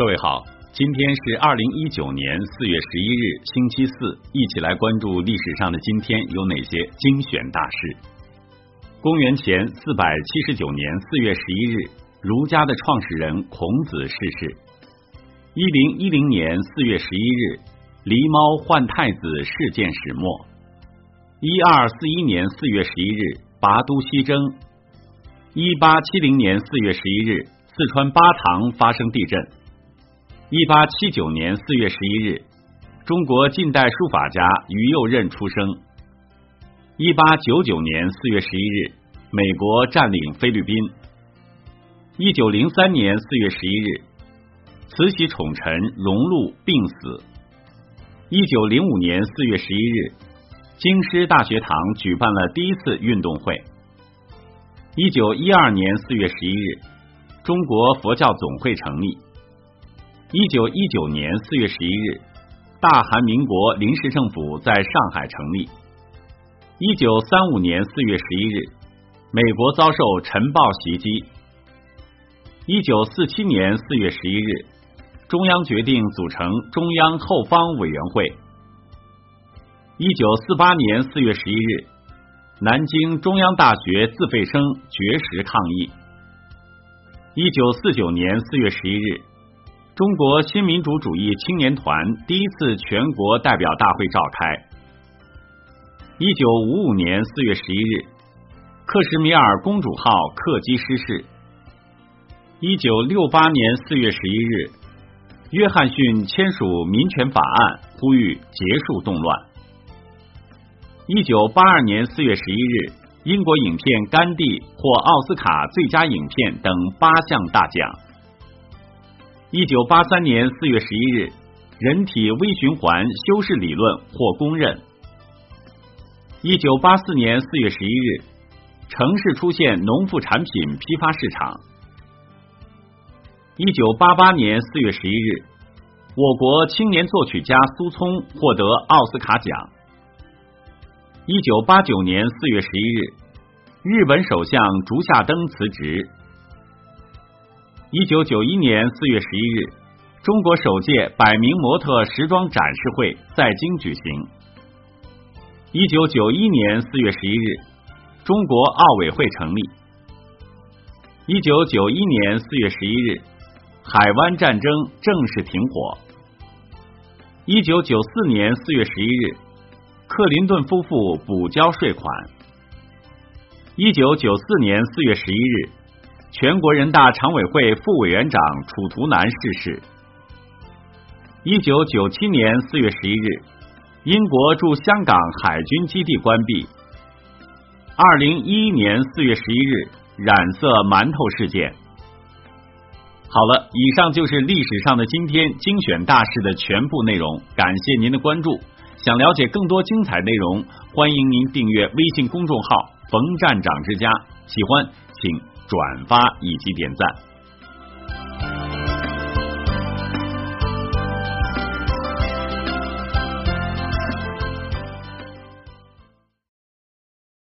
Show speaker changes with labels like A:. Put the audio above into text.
A: 各位好，今天是二零一九年四月十一日，星期四，一起来关注历史上的今天有哪些精选大事。公元前四百七十九年四月十一日，儒家的创始人孔子逝世。一零一零年四月十一日，狸猫换太子事件始末。一二四一年四月十一日，拔都西征。一八七零年四月十一日，四川巴塘发生地震。一八七九年四月十一日，中国近代书法家于右任出生。一八九九年四月十一日，美国占领菲律宾。一九零三年四月十一日，慈禧宠臣荣禄病死。一九零五年四月十一日，京师大学堂举办了第一次运动会。一九一二年四月十一日，中国佛教总会成立。一九一九年四月十一日，大韩民国临时政府在上海成立。一九三五年四月十一日，美国遭受晨暴袭击。一九四七年四月十一日，中央决定组成中央后方委员会。一九四八年四月十一日，南京中央大学自费生绝食抗议。一九四九年四月十一日。中国新民主主义青年团第一次全国代表大会召开。一九五五年四月十一日，克什米尔公主号客机失事。一九六八年四月十一日，约翰逊签署民权法案，呼吁结束动乱。一九八二年四月十一日，英国影片《甘地》获奥斯卡最佳影片等八项大奖。一九八三年四月十一日，人体微循环修饰理论获公认。一九八四年四月十一日，城市出现农副产品批发市场。一九八八年四月十一日，我国青年作曲家苏聪获得奥斯卡奖。一九八九年四月十一日，日本首相竹下登辞职。一九九一年四月十一日，中国首届百名模特时装展示会在京举行。一九九一年四月十一日，中国奥委会成立。一九九一年四月十一日，海湾战争正式停火。一九九四年四月十一日，克林顿夫妇补交税款。一九九四年四月十一日。全国人大常委会副委员长楚图南逝世。一九九七年四月十一日，英国驻香港海军基地关闭。二零一一年四月十一日，染色馒头事件。好了，以上就是历史上的今天精选大事的全部内容。感谢您的关注。想了解更多精彩内容，欢迎您订阅微信公众号“冯站长之家”。喜欢请。转发以及点赞。